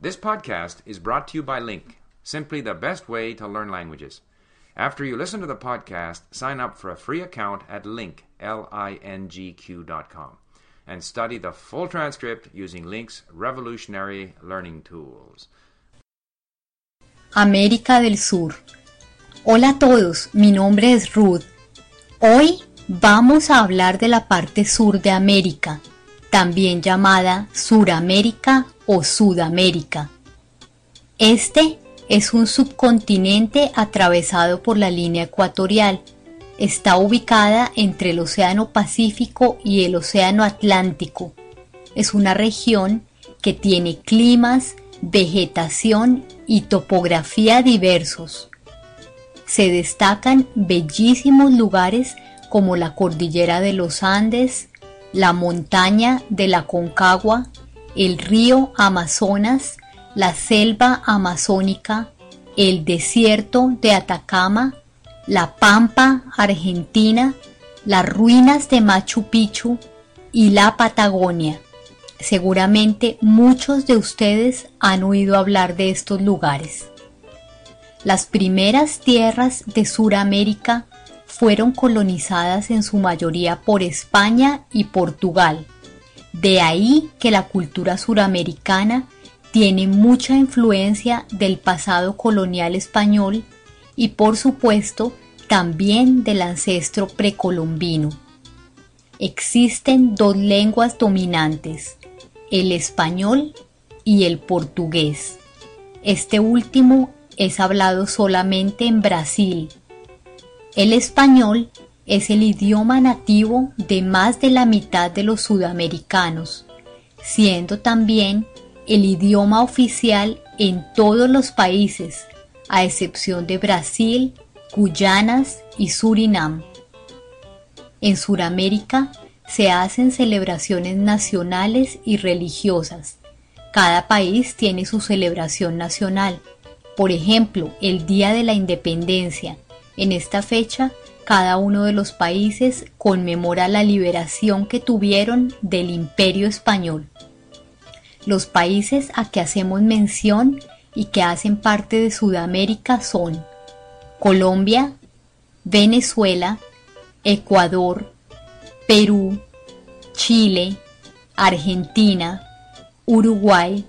This podcast is brought to you by Link, simply the best way to learn languages. After you listen to the podcast, sign up for a free account at link, L-I-N-G-Q dot com, and study the full transcript using Link's revolutionary learning tools. América del Sur. Hola a todos, mi nombre es Ruth. Hoy vamos a hablar de la parte sur de América, también llamada Suramérica o Sudamérica. Este es un subcontinente atravesado por la línea ecuatorial. Está ubicada entre el Océano Pacífico y el Océano Atlántico. Es una región que tiene climas, vegetación y topografía diversos. Se destacan bellísimos lugares como la cordillera de los Andes, la montaña de la Concagua, el río Amazonas, la selva amazónica, el desierto de Atacama, la pampa argentina, las ruinas de Machu Picchu y la Patagonia. Seguramente muchos de ustedes han oído hablar de estos lugares. Las primeras tierras de Suramérica fueron colonizadas en su mayoría por España y Portugal. De ahí que la cultura suramericana tiene mucha influencia del pasado colonial español y por supuesto también del ancestro precolombino. Existen dos lenguas dominantes, el español y el portugués. Este último es hablado solamente en Brasil, el español es el idioma nativo de más de la mitad de los sudamericanos, siendo también el idioma oficial en todos los países, a excepción de Brasil, Guyanas y Surinam. En Sudamérica se hacen celebraciones nacionales y religiosas. Cada país tiene su celebración nacional. Por ejemplo, el Día de la Independencia, en esta fecha, cada uno de los países conmemora la liberación que tuvieron del imperio español. Los países a que hacemos mención y que hacen parte de Sudamérica son Colombia, Venezuela, Ecuador, Perú, Chile, Argentina, Uruguay,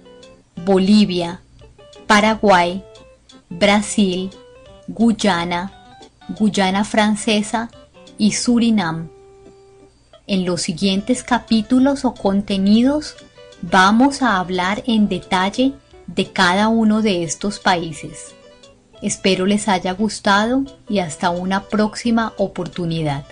Bolivia, Paraguay, Brasil, Guyana, Guyana Francesa y Surinam. En los siguientes capítulos o contenidos vamos a hablar en detalle de cada uno de estos países. Espero les haya gustado y hasta una próxima oportunidad.